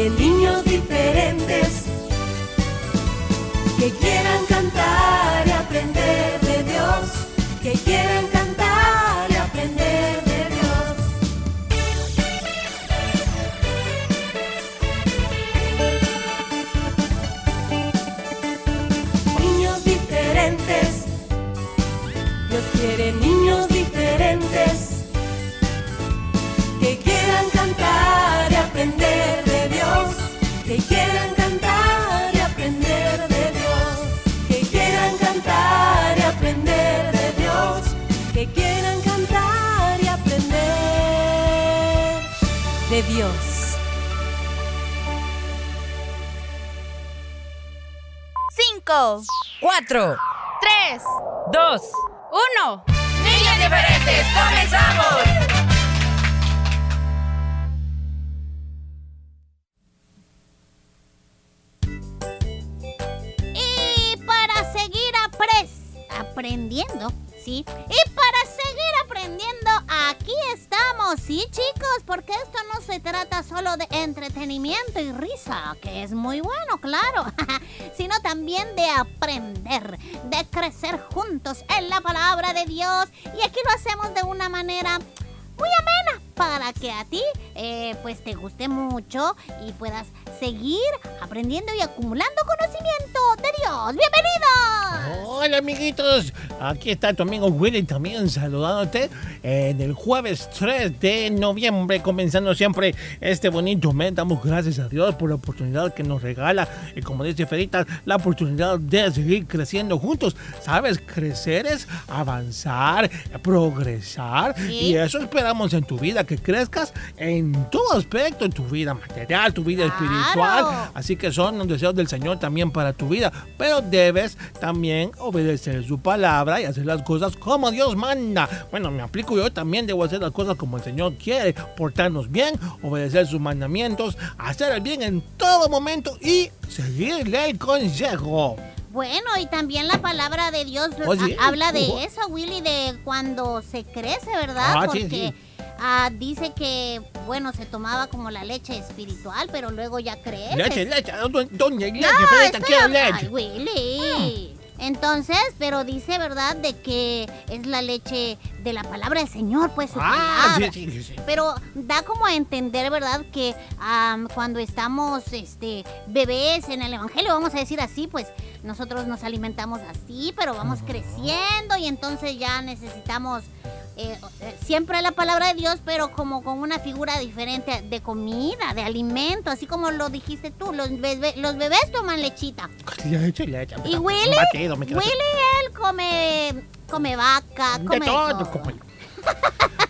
Quiere niños diferentes que quieran cantar y aprender de Dios, que quieran cantar y aprender de de Dios. Cinco, Cuatro, tres, dos, uno. niños diferentes, comenzamos. Y para seguir apres- aprendiendo, ¿sí? Y para seguir aprendiendo, aquí estamos, ¿sí, chicos? Porque esto no se trata solo de entretenimiento y risa, que es muy bueno, claro, sino también de aprender, de crecer juntos en la palabra de Dios. Y aquí lo hacemos de una manera muy amena para que a ti eh, pues te guste mucho y puedas seguir aprendiendo y acumulando conocimiento de Dios. ¡Bienvenidos! Hola amiguitos, aquí está tu amigo Willy también saludándote en el jueves 3 de noviembre, comenzando siempre este bonito mes. Damos gracias a Dios por la oportunidad que nos regala y como dice Ferita, la oportunidad de seguir creciendo juntos. ¿Sabes? Crecer es avanzar, progresar Sí. y eso esperamos en tu vida, que crezcas en todo aspecto, en tu vida material, tu vida Claro. Así que son los deseos del Señor también para tu vida. Pero debes también obedecer su palabra y hacer las cosas como Dios manda. Bueno, me aplico yo también, debo hacer las cosas como el Señor quiere. Portarnos bien, obedecer sus mandamientos, hacer el bien en todo momento y seguirle el consejo. Bueno, y también la palabra de Dios Oh, sí. habla de eso, Willy, de cuando se crece, ¿verdad? Ah, sí, Porque sí. Ah, dice que, bueno, se tomaba como la leche espiritual, pero luego ya crece. Leche, leche, ¿dó- ¿dónde hay leche? No, leche. Ay, Willy. Entonces, pero dice, ¿verdad? De que es la leche de la palabra del Señor, pues su Ah, palabra. sí, sí, sí. Pero da como a entender, ¿verdad? Que am, cuando estamos este, bebés en el Evangelio, vamos a decir así, pues nosotros nos alimentamos así, pero vamos creciendo y entonces ya necesitamos eh, eh, siempre la palabra de Dios, pero como con una figura diferente de comida, de alimento, así como lo dijiste tú, los, bebé- los bebés toman lechita. Y Willy, Willy, él come, come vaca, come de todo, todo. como-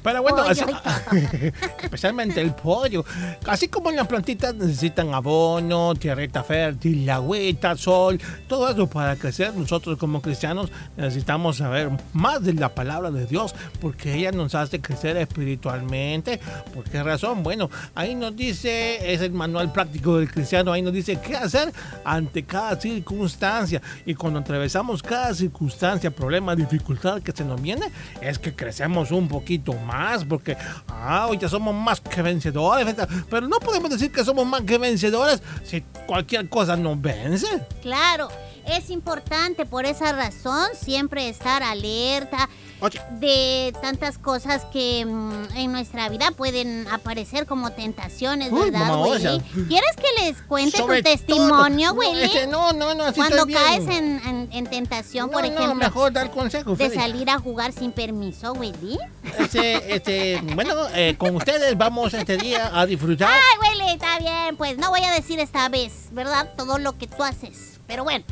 Pero bueno, así- especialmente el pollo. Así como las plantitas necesitan abono, tierrita fértil, agüita, sol, todo eso para crecer. Nosotros como cristianos necesitamos saber más de la palabra de Dios porque ella nos hace crecer espiritualmente. ¿Por qué razón? Bueno, ahí nos dice, es el manual práctico del cristiano, ahí nos dice qué hacer ante cada circunstancia. Y cuando atravesamos cada circunstancia, problema, dificultad que se nos viene, es que crecemos un poquito más porque, ah, hoy ya somos más que vencedores. Pero no podemos decir que somos más que vencedores si cualquier cosa nos vence. Claro, es importante por esa razón siempre estar alerta Oye. de tantas cosas que mm, en nuestra vida pueden aparecer como tentaciones, Uy, ¿verdad, mamá, Willy? ¿Quieres que les cuente Sobre tu testimonio. No, Willy? este, no, no, no, así Cuando estoy bien. caes en, en- en tentación, No, por no, ejemplo, mejor dar consejo, de Freddy. salir a jugar sin permiso, Willy. Este, este, bueno, eh, con ustedes vamos este día a disfrutar. Ay, Willy, está bien, pues no voy a decir esta vez, ¿verdad? Todo lo que tú haces. Pero bueno,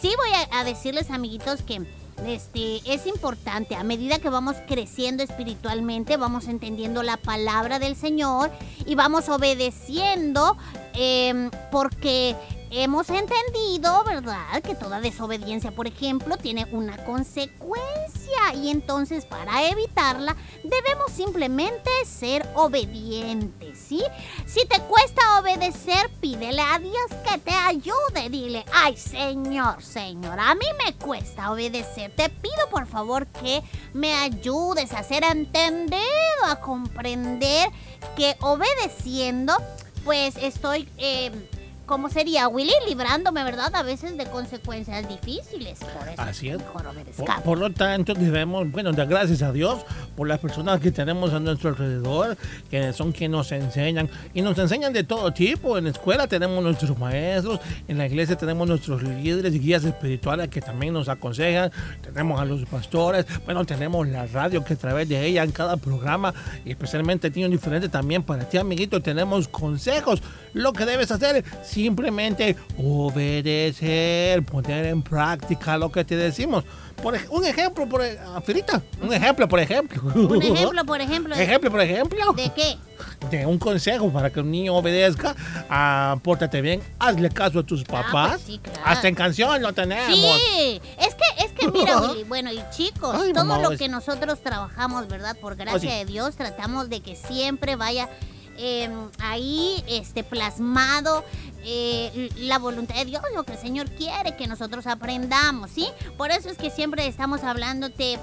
sí voy a, a decirles, amiguitos, que este es importante. A medida que vamos creciendo espiritualmente, vamos entendiendo la palabra del Señor y vamos obedeciendo em, porque hemos entendido, ¿verdad? Que toda desobediencia, por ejemplo, tiene una consecuencia. Y entonces, para evitarla, debemos simplemente ser obedientes, ¿sí? Si te cuesta obedecer, pídele a Dios que te ayude. Dile, ay, Señor, Señor, a mí me cuesta obedecer. Te pido, por favor, que me ayudes a ser entendido, a comprender que obedeciendo, pues estoy... eh, ¿Cómo sería, Willy? Librándome, ¿verdad? A veces de consecuencias difíciles. Por eso Así es. mejor Por, por lo tanto, debemos, bueno, dar gracias a Dios por las personas que tenemos a nuestro alrededor, que son quienes nos enseñan. Y nos enseñan de todo tipo. En la escuela tenemos nuestros maestros, en la iglesia tenemos nuestros líderes y guías espirituales que también nos aconsejan. Tenemos a los pastores, bueno, tenemos la radio que a través de ella en cada programa, y especialmente tiene diferente también para ti, amiguito, tenemos consejos. Lo que debes hacer simplemente obedecer, poner en práctica lo que te decimos. Por un ejemplo, por e- ah, Firita, un ejemplo, por ejemplo. Un ejemplo, por ejemplo, Ejemplo, por ejemplo. ¿de qué? De un consejo para que un niño obedezca. Ah, pórtate bien, hazle caso a tus papás. pues sí, claro. Hasta en canción lo tenemos. Sí, es que, es que mira, Willy, bueno, y chicos, Ay, todo mamá, lo es- que nosotros trabajamos, ¿verdad? Por gracia Oye. de Dios, tratamos de que siempre vaya eh, ahí este, plasmado eh, la voluntad de Dios, lo que el Señor quiere que nosotros aprendamos, ¿sí? Por eso es que siempre estamos hablándote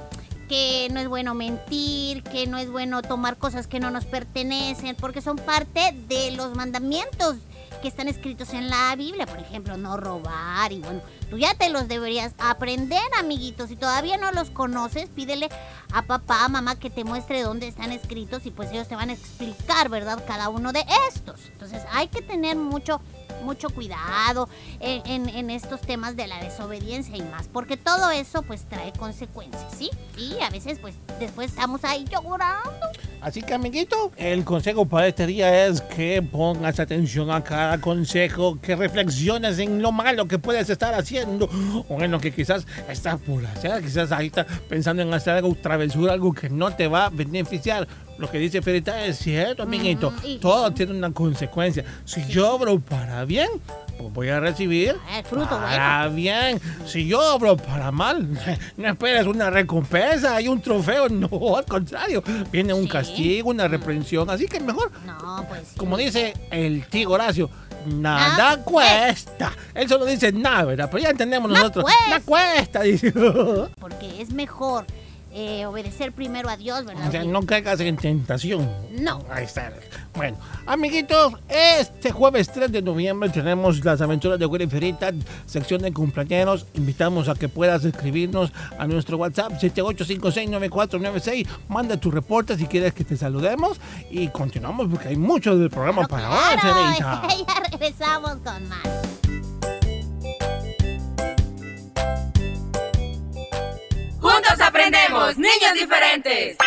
que no es bueno mentir, que no es bueno tomar cosas que no nos pertenecen, porque son parte de los mandamientos que están escritos en la Biblia, por ejemplo, no robar y bueno, tú ya te los deberías aprender, amiguitos. Si todavía no los conoces, pídele a papá, mamá que te muestre dónde están escritos y pues ellos te van a explicar, ¿verdad? Cada uno de estos. Entonces hay que tener mucho mucho cuidado en, en- en estos temas de la desobediencia y más, porque todo eso pues trae consecuencias, ¿sí? Y a veces pues después estamos ahí llorando. Así que, amiguito, el consejo para este día es que pongas atención a cada consejo, que reflexiones en lo malo que puedes estar haciendo o en lo que quizás estás por hacer. Quizás ahí estás pensando en hacer algo, travesura, algo que no te va a beneficiar. Lo que dice Ferita es cierto, amiguito. Mm, y- Todo tiene una consecuencia. Si yo obro para bien, pues voy a recibir Ah, el fruto para bien. Si yo obro para mal, no esperes una recompensa y un trofeo. No, al contrario. Viene un Sí. castigo, una reprensión. Así que mejor, No, pues sí. como dice el tío Horacio, nada cuesta. Él solo dice nada, ¿verdad? Pero ya entendemos nosotros. Nada cuesta, dice. porque es mejor eh, obedecer primero a Dios, ¿verdad? O sea, no caigas en tentación. No. Ahí está. Bueno, amiguitos, este jueves 3 de noviembre tenemos las aventuras de Willy Ferita, sección de cumpleaños. Invitamos a que puedas escribirnos a nuestro WhatsApp 78569496. Manda tu reporte si quieres que te saludemos y continuamos porque hay mucho del programa para hoy, claro, Ferita. ya regresamos con más. Aprendemos, niños diferentes.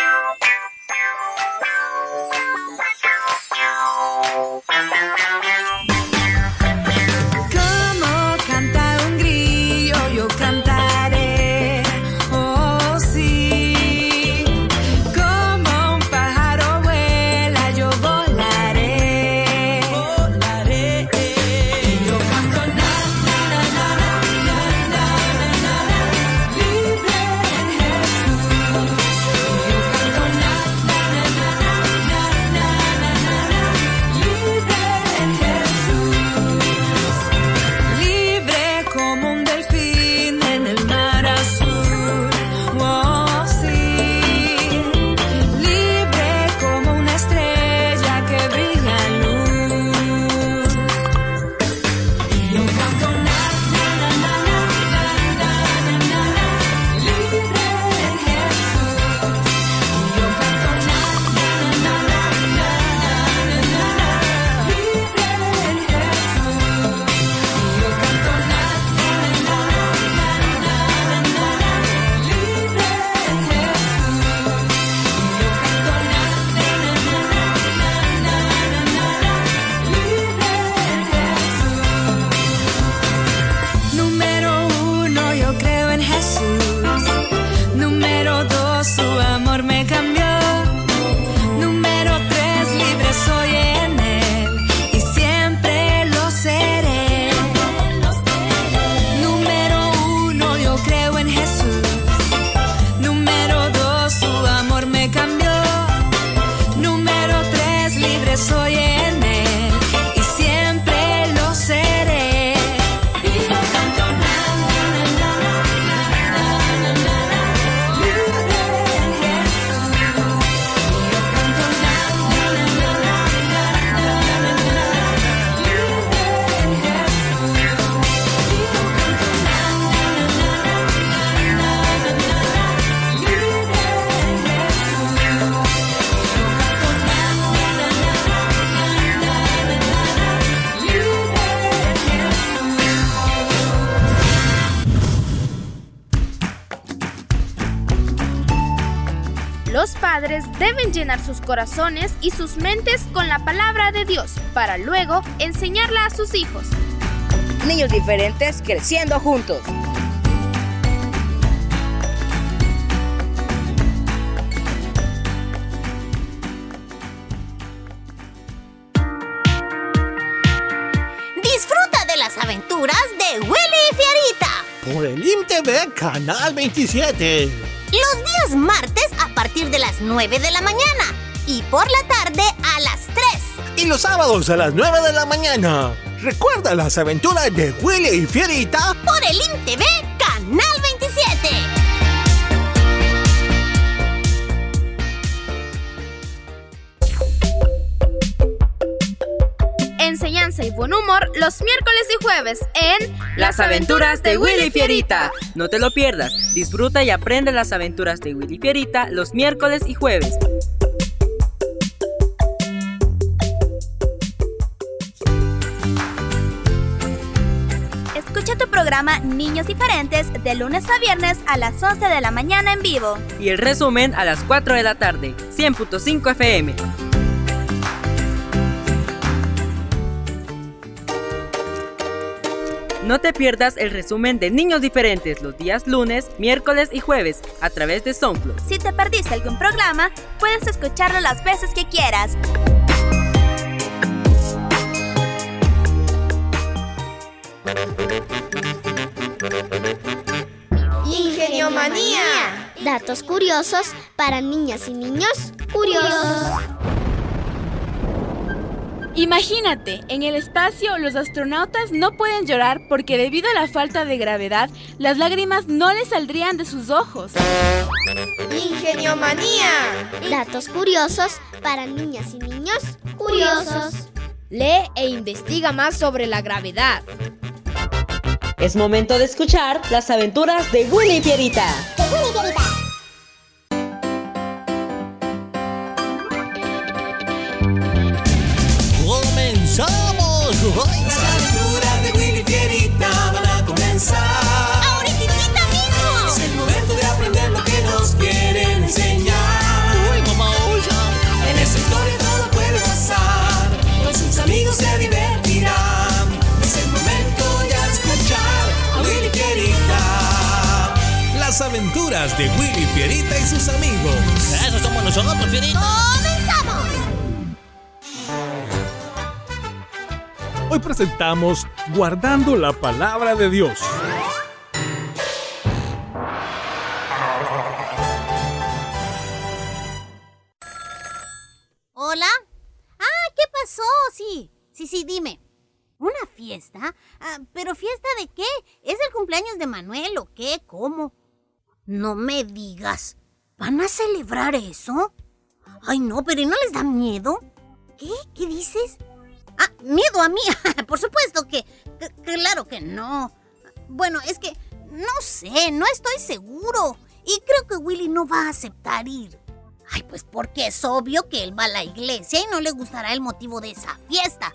Sus corazones y sus mentes con la palabra de Dios para luego enseñarla a sus hijos. Niños diferentes creciendo juntos. Disfruta de las aventuras de Willy y Fierita. Por el IMTV Canal 27. Los días martes a partir de las 9 de la mañana y por la tarde a las 3. Y los sábados a las 9 de la mañana. Recuerda las aventuras de Willy y Fierita por el INTV Canal 27. Enseñanza y buen humor los miércoles y jueves en Las aventuras de Willy Fierita. No te lo pierdas. Disfruta y aprende las aventuras de Willy Fierita los miércoles y jueves. Programa Niños Diferentes de lunes a viernes a las 11 de la mañana en vivo. Y el resumen a las 4 de la tarde. 100.5 FM. No te pierdas el resumen de Niños Diferentes los días lunes, miércoles y jueves a través de SoundCloud. Si te perdiste algún programa, puedes escucharlo las veces que quieras. Datos curiosos para niñas y niños curiosos. Imagínate, en el espacio los astronautas no pueden llorar porque debido a la falta de gravedad, las lágrimas no les saldrían de sus ojos. Ingeniomanía. Datos curiosos para niñas y niños curiosos. Lee e investiga más sobre la gravedad. Es momento de escuchar las aventuras de Willy. ¡Comenzamos! Las aventuras de aventuras de Willy Fierita y sus amigos. Eso somos nosotros, Fierita. ¡Comenzamos! Hoy presentamos Guardando la Palabra de Dios. No me digas. ¿Van a celebrar eso? Ay, no, pero ¿y no les da miedo? ¿Qué? ¿Qué dices? Ah, miedo a mí. Por supuesto que, Claro que no. Bueno, es que no sé, no estoy seguro. Y creo que Willy no va a aceptar ir. Ay, pues porque es obvio que él va a la iglesia y no le gustará el motivo de esa fiesta.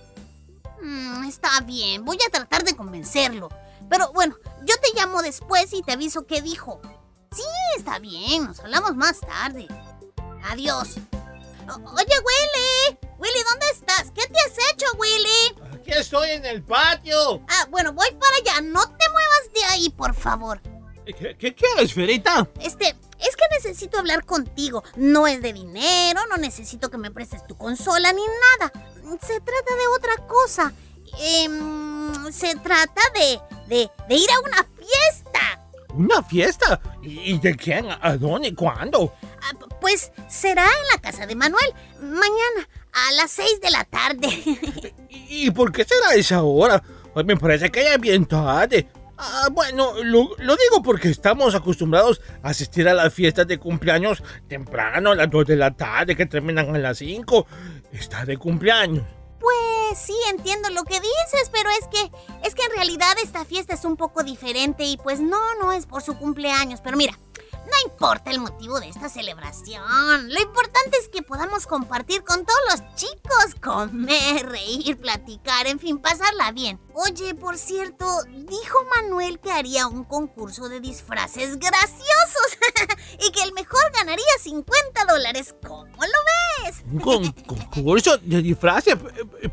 Mm, está bien, voy a tratar de convencerlo. Pero bueno, yo te llamo después y te aviso qué dijo. Sí, está bien, nos hablamos más tarde. Adiós. O- oye, Willy. Willy, ¿dónde estás? ¿Qué te has hecho, Willy? Aquí estoy en el patio. Ah, bueno, voy para allá. No te muevas de ahí, por favor. ¿Qué, qué quieres, Fierita? Este, es que necesito hablar contigo. No es de dinero, no necesito que me prestes tu consola ni nada. Se trata de otra cosa. Em, se trata de, de, de ir a una fiesta. ¿Una fiesta? ¿Y de quién? ¿A dónde? y ¿Cuándo? Ah, Pues será en la casa de Manuel. Mañana, a las 6 de la tarde. ¿Y y por qué será esa hora? Pues me parece que ya es bien tarde. Ah, bueno, lo, lo digo porque estamos acostumbrados a asistir a las fiestas de cumpleaños temprano, a las 2 de la tarde, que terminan a las 5. Está de cumpleaños. Pues sí, entiendo lo que dices, pero es que es que en realidad esta fiesta es un poco diferente y pues no, no es por su cumpleaños. Pero mira, No importa el motivo de esta celebración. Lo importante es que podamos compartir con todos los chicos, comer, reír, platicar, en fin, pasarla bien. Oye, por cierto, dijo Manuel que haría un concurso de disfraces graciosos y que el mejor ganaría 50 dólares. ¿Cómo lo ves? Un con- concurso de disfraces,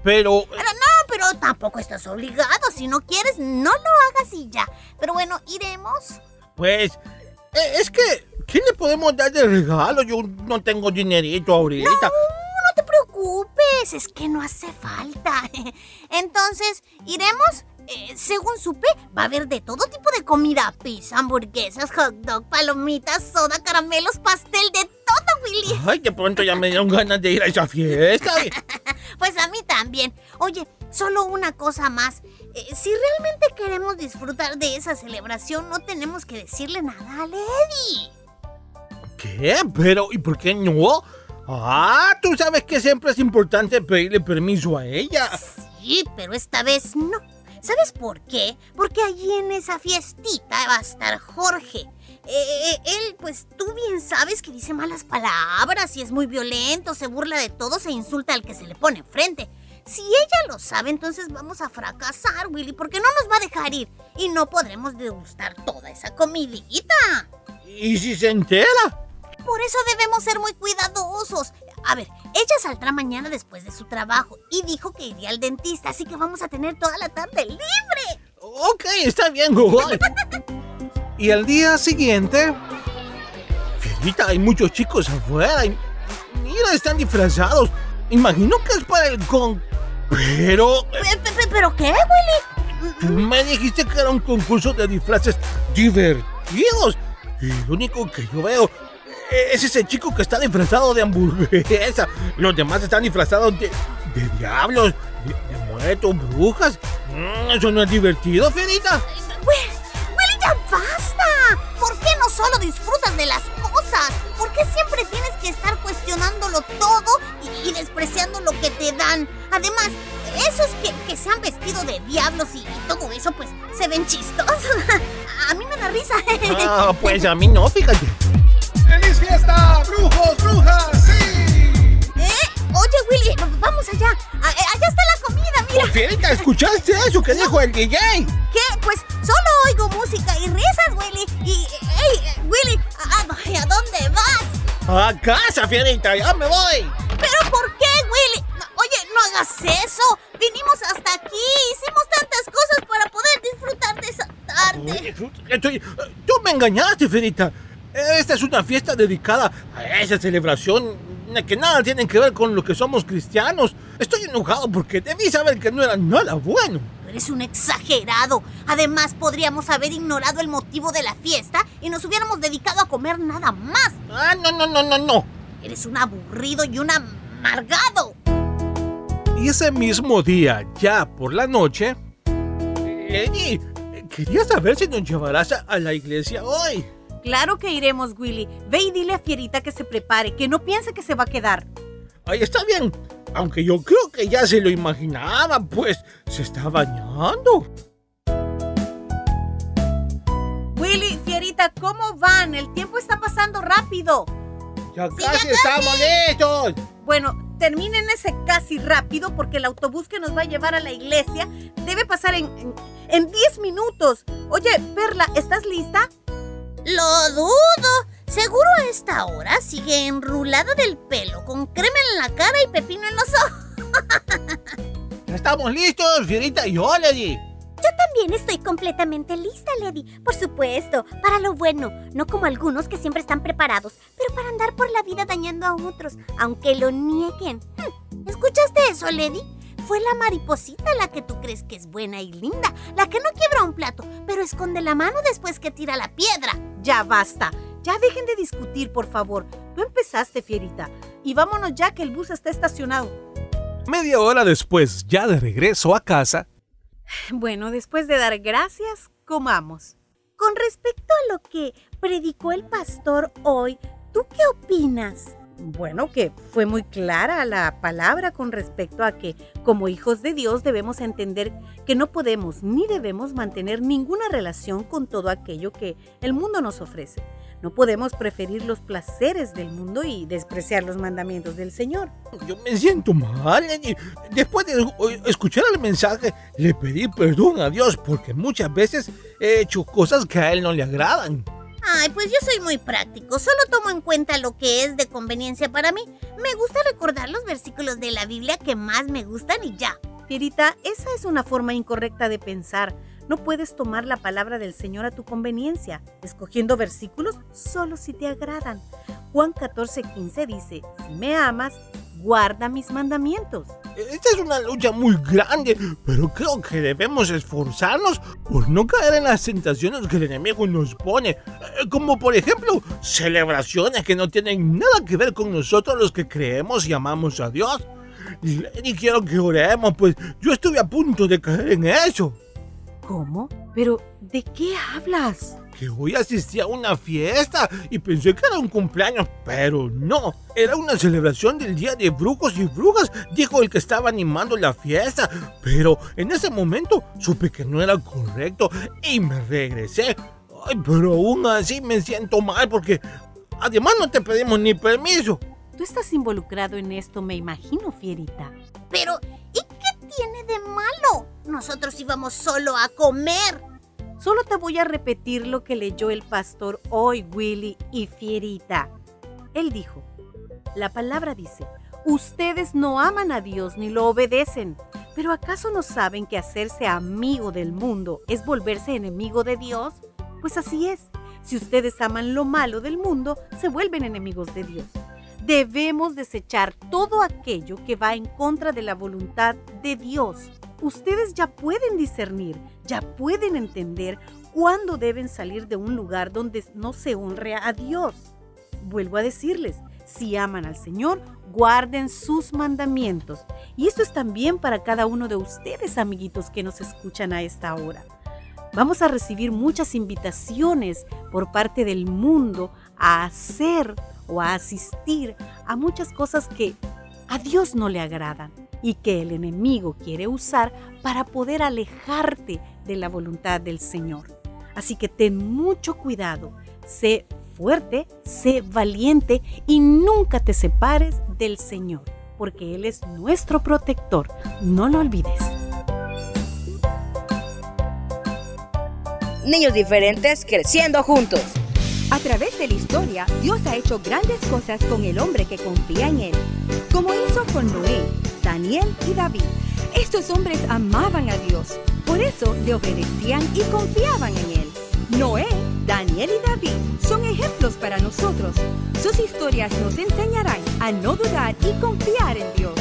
pero... Pero no, pero tampoco estás obligado. Si no quieres, no lo hagas y ya. Pero bueno, iremos. Pues, eh, es que, ¿qué le podemos dar de regalo? Yo no tengo dinerito ahorita. No te preocupes, es que no hace falta. Entonces, ¿iremos? Eh, según supe, va a haber de todo tipo de comida. Pizza, hamburguesas, hot dog, palomitas, soda, caramelos, pastel, de todo, Willy. Ay, de pronto ya me dieron ganas de ir a esa fiesta. Pues a mí también. Oye, solo una cosa más. Eh, si realmente queremos disfrutar de esa celebración, no tenemos que decirle nada a Lady. ¿Qué? ¿Pero y por qué no? Ah, tú sabes que siempre es importante pedirle permiso a ella. Sí, pero esta vez no. ¿Sabes por qué? Porque allí en esa fiestita va a estar Jorge. Eh, él, pues tú bien sabes que dice malas palabras y es muy violento, se burla de todos e insulta al que se le pone enfrente. Si ella lo sabe, entonces vamos a fracasar, Willy, porque no nos va a dejar ir y no podremos degustar toda esa comidita. ¿Y si se entera? Por eso debemos ser muy cuidadosos. A ver, ella saldrá mañana después de su trabajo y dijo que iría al dentista, así que vamos a tener toda la tarde libre. Ok, está bien, Google. Y al día siguiente, Fierita, hay muchos chicos afuera. y- Mira, están disfrazados. Imagino que es para el con... Pero... Pe- pe- pe- ¿Pero qué, Willy? Tú me dijiste que era un concurso de disfraces divertidos. Y lo único que yo veo es ese chico que está disfrazado de hamburguesa. Los demás están disfrazados de, de diablos, de, de muertos, brujas. Mm, Eso no es divertido, Fierita. Willy, Willy, ya basta. ¿Por qué no solo disfrutas de las cosas? ¿Por qué siempre tienes que estar cuestionándolo todo y, y despreciando lo que te dan? Además, eso es que, que se han vestido de diablos y, y todo eso, pues se ven chistosos. A mí me da risa. Ah, pues a mí no, fíjate. ¡Feliz fiesta! ¡Brujos, brujas! ¡Sí! ¿Eh? Oye, Willy, vamos allá. Eh, allá está la comida, mira. Fierita, ¿escuchaste eso que dijo el DJ? ¿Qué? Pues solo oigo música y risas, Willy. Y, ey, eh, Willy, ¿a, a- ¿a dónde vas? A casa, Fierita, ya me voy. ¿Pero por qué, Willy? Oye, no hagas eso. Vinimos hasta aquí. Hicimos tantas cosas para poder disfrutar de esa tarde. Estoy- tú me engañaste, Fierita. Esta es una fiesta dedicada a esa celebración que nada tiene que ver con lo que somos cristianos. Estoy enojado porque debí saber que no era nada bueno. Eres un exagerado. Además, podríamos haber ignorado el motivo de la fiesta y nos hubiéramos dedicado a comer nada más. Ah, no, no, no, no, no. Eres un aburrido y un amargado. Y ese mismo día, ya por la noche, Eddie, quería saber si nos llevarás a, a la iglesia hoy. Claro que iremos, Willy. Ve y dile a Fierita que se prepare, que no piense que se va a quedar. Ahí está bien. Aunque yo creo que ya se lo imaginaba, pues se está bañando. Willy, Fierita, ¿cómo van? El tiempo está pasando rápido. Ya casi estamos listos. Bueno, terminen ese casi rápido porque el autobús que nos va a llevar a la iglesia debe pasar en, en, en 10 minutos. Oye, Perla, ¿estás lista? Lo dudo. Seguro a esta hora sigue enrulada del pelo, con crema en la cara y pepino en los ojos. Estamos listos, Fierita y yo, Lady. Yo también estoy completamente lista, Lady. Por supuesto, para lo bueno, no como algunos que siempre están preparados, pero para andar por la vida dañando a otros, aunque lo nieguen. Hmm, ¿Escuchaste eso, Lady? Fue la mariposita la que tú crees que es buena y linda, la que no quiebra un plato, pero esconde la mano después que tira la piedra. Ya basta. Ya dejen de discutir, por favor. Tú empezaste, Fierita. Y vámonos ya que el bus está estacionado. media hora después, ya de regreso a casa, Bueno, después de dar gracias, comamos. Con respecto a lo que predicó el pastor hoy, ¿tú qué opinas? Bueno, que fue muy clara la palabra con respecto a que como hijos de Dios debemos entender que no podemos ni debemos mantener ninguna relación con todo aquello que el mundo nos ofrece. No podemos preferir los placeres del mundo y despreciar los mandamientos del Señor. Yo me siento mal. Después de escuchar el mensaje, le pedí perdón a Dios porque muchas veces he hecho cosas que a Él no le agradan. Ay, pues yo soy muy práctico, solo tomo en cuenta lo que es de conveniencia para mí. Me gusta recordar los versículos de la Biblia que más me gustan y ya. Fierita, esa es una forma incorrecta de pensar. No puedes tomar la palabra del Señor a tu conveniencia, escogiendo versículos solo si te agradan. Juan 14:15 dice, si me amas, guarda mis mandamientos. Esta es una lucha muy grande, pero creo que debemos esforzarnos por no caer en las tentaciones que el enemigo nos pone, Eh, como por ejemplo celebraciones que no tienen nada que ver con nosotros los que creemos y amamos a Dios. Y quiero que oremos, pues yo estuve a punto de caer en eso. ¿Cómo? ¿Pero de qué hablas? Que hoy asistí a una fiesta y pensé que era un cumpleaños, pero no. Era una celebración del Día de Brujos y Brujas, dijo el que estaba animando la fiesta. Pero en ese momento supe que no era correcto y me regresé. Ay, pero aún así me siento mal porque además no te pedimos ni permiso. Tú estás involucrado en esto, me imagino, Fierita. Pero, ¿y qué tiene de malo? Nosotros íbamos solo a comer. Solo te voy a repetir lo que leyó el pastor hoy, Willy y Fierita. Él dijo, la palabra dice, ustedes no aman a Dios ni lo obedecen, pero ¿acaso no saben que hacerse amigo del mundo es volverse enemigo de Dios? Pues así es, si ustedes aman lo malo del mundo, se vuelven enemigos de Dios. Debemos desechar todo aquello que va en contra de la voluntad de Dios. Ustedes ya pueden discernir, ya pueden entender cuándo deben salir de un lugar donde no se honre a Dios. Vuelvo a decirles, si aman al Señor, guarden sus mandamientos. Y esto es también para cada uno de ustedes, amiguitos, que nos escuchan a esta hora. Vamos a recibir muchas invitaciones por parte del mundo a hacer o a asistir a muchas cosas que a Dios no le agradan y que el enemigo quiere usar para poder alejarte de la voluntad del Señor. Así que ten mucho cuidado, sé fuerte, sé valiente y nunca te separes del Señor, porque Él es nuestro protector. No lo olvides. Niños diferentes creciendo juntos. A través de la historia, Dios ha hecho grandes cosas con el hombre que confía en Él, como hizo con Noé, Daniel y David. Estos hombres amaban a Dios, por eso le obedecían y confiaban en Él. Noé, Daniel y David son ejemplos para nosotros. Sus historias nos enseñarán a no dudar y confiar en Dios.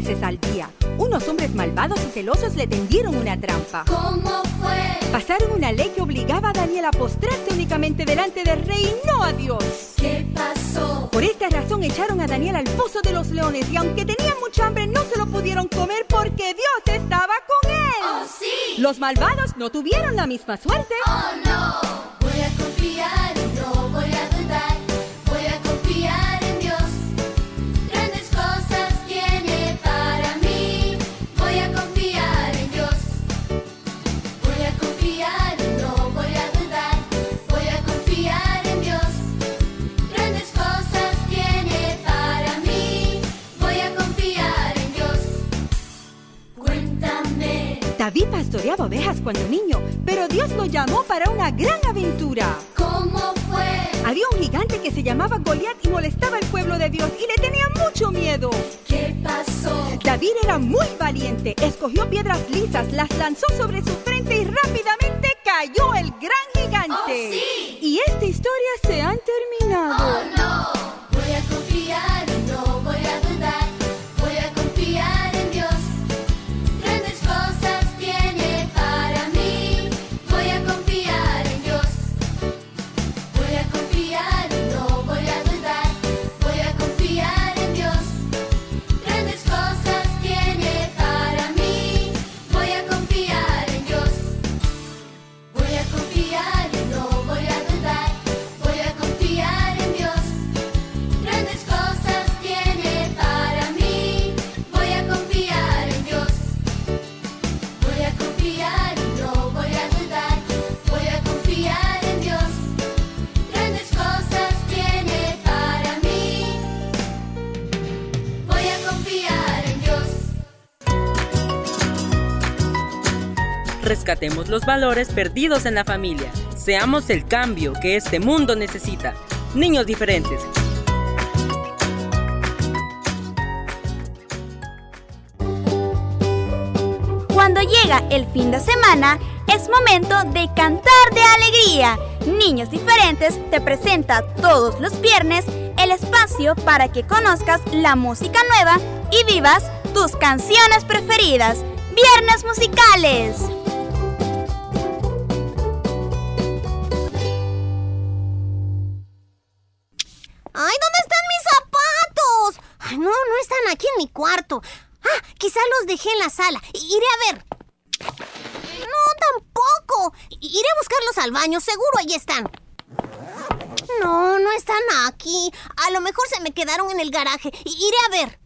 Veces al día. Unos hombres malvados y celosos le tendieron una trampa. ¿Cómo fue? Pasaron una ley que obligaba a Daniel a postrarse únicamente delante del rey y no a Dios. ¿Qué pasó? Por esta razón echaron a Daniel al foso de los leones y aunque tenían mucha hambre no se lo pudieron comer porque Dios estaba con él. Oh, sí. Los malvados no tuvieron la misma suerte. Oh, no. Voy a confiar pastoreaba ovejas cuando niño, pero Dios lo llamó para una gran aventura. ¿Cómo fue? Había un gigante que se llamaba Goliat y molestaba al pueblo de Dios y le tenía mucho miedo. ¿Qué pasó? David era muy valiente, escogió piedras lisas, las lanzó sobre su frente y rápidamente cayó el gran gigante. ¡Oh, sí! Y esta historia se ha terminado. ¡Oh, no! Rescatemos los valores perdidos en la familia. Seamos el cambio que este mundo necesita. Niños diferentes. Cuando llega el fin de semana, es momento de cantar de alegría. Niños Diferentes te presenta todos los viernes el espacio para que conozcas la música nueva y vivas tus canciones preferidas. Viernes musicales. Dejé en la sala. Iré a ver. No, tampoco. Iré a buscarlos al baño, seguro ahí están. No, no están aquí. A lo mejor se me quedaron en el garaje. Iré a ver.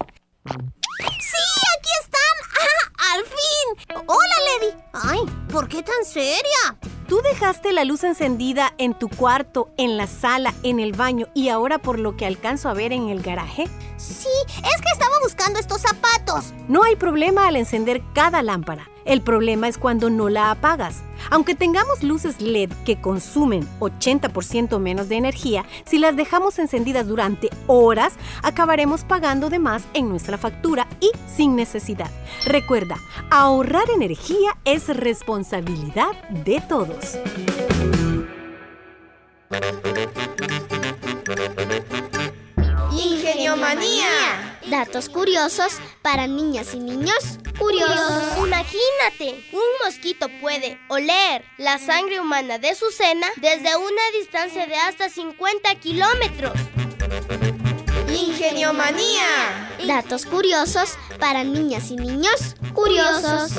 ¡Sí, aquí están! ¡Ah, al fin! ¡Hola, Lady! Ay, ¿por qué tan seria? ¿Tú dejaste la luz encendida en tu cuarto, en la sala, en el baño y ahora por lo que alcanzo a ver en el garaje? Sí, es que estaba buscando estos zapatos. No hay problema al encender cada lámpara. El problema es cuando no la apagas. Aunque tengamos luces LED que consumen 80% menos de energía, si las dejamos encendidas durante horas, acabaremos pagando de más en nuestra factura y sin necesidad. Recuerda, ahorrar energía es responsabilidad de todos. Ingeniomanía. Datos curiosos para niñas y niños curiosos. Imagínate, un mosquito puede oler la sangre humana de su cena desde una distancia de hasta 50 kilómetros. Ingeniomanía. Datos curiosos para niñas y niños curiosos.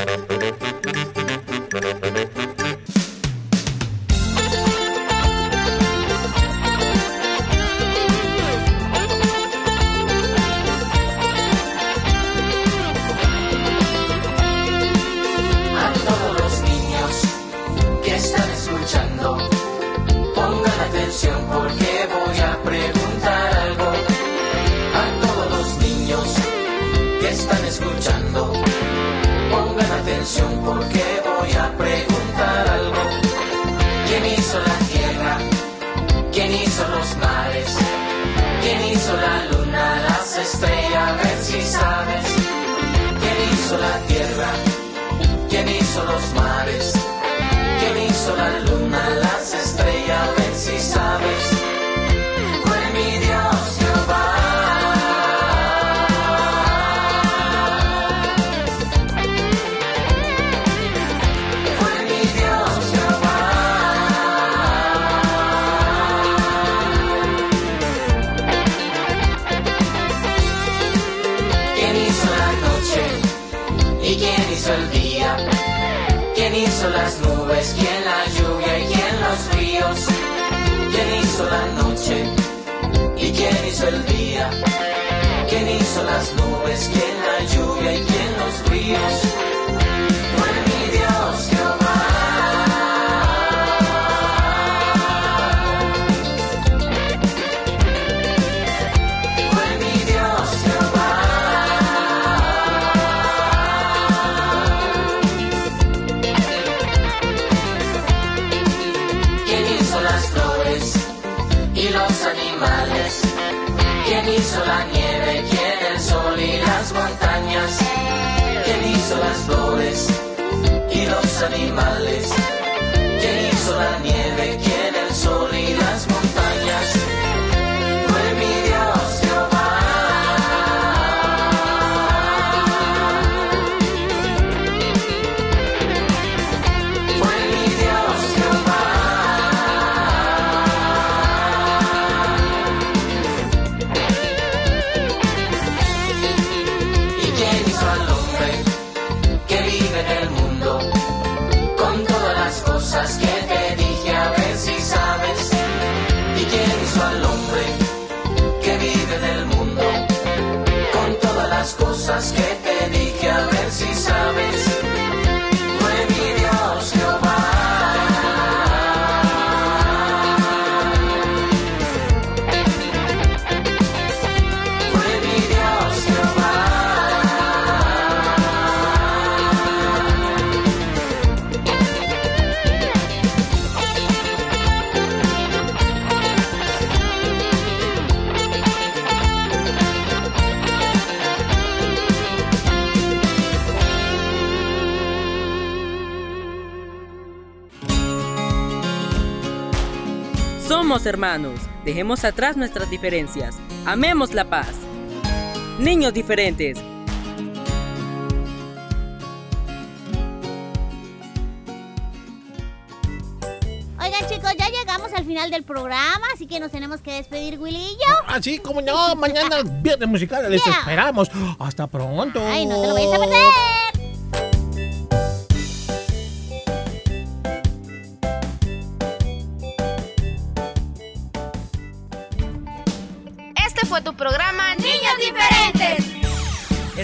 Hizo el día? ¿Quién hizo las nubes? ¿Quién la lluvia? ¿Y quién los ríos? ¿Quién hizo la noche? ¿Y quién hizo el día? ¿Quién hizo las nubes? ¿Quién la lluvia? ¿Y quién los ríos? Animales? ¿Quién hizo la nieve? Somos hermanos. Dejemos atrás nuestras diferencias. Amemos la paz. Niños diferentes. Oigan, chicos, ya llegamos al final del programa, así que nos tenemos que despedir, Willy y yo. Así como no, mañana es viernes musical, les Yeah. esperamos. Hasta pronto. Ay, no te lo vayas a perder.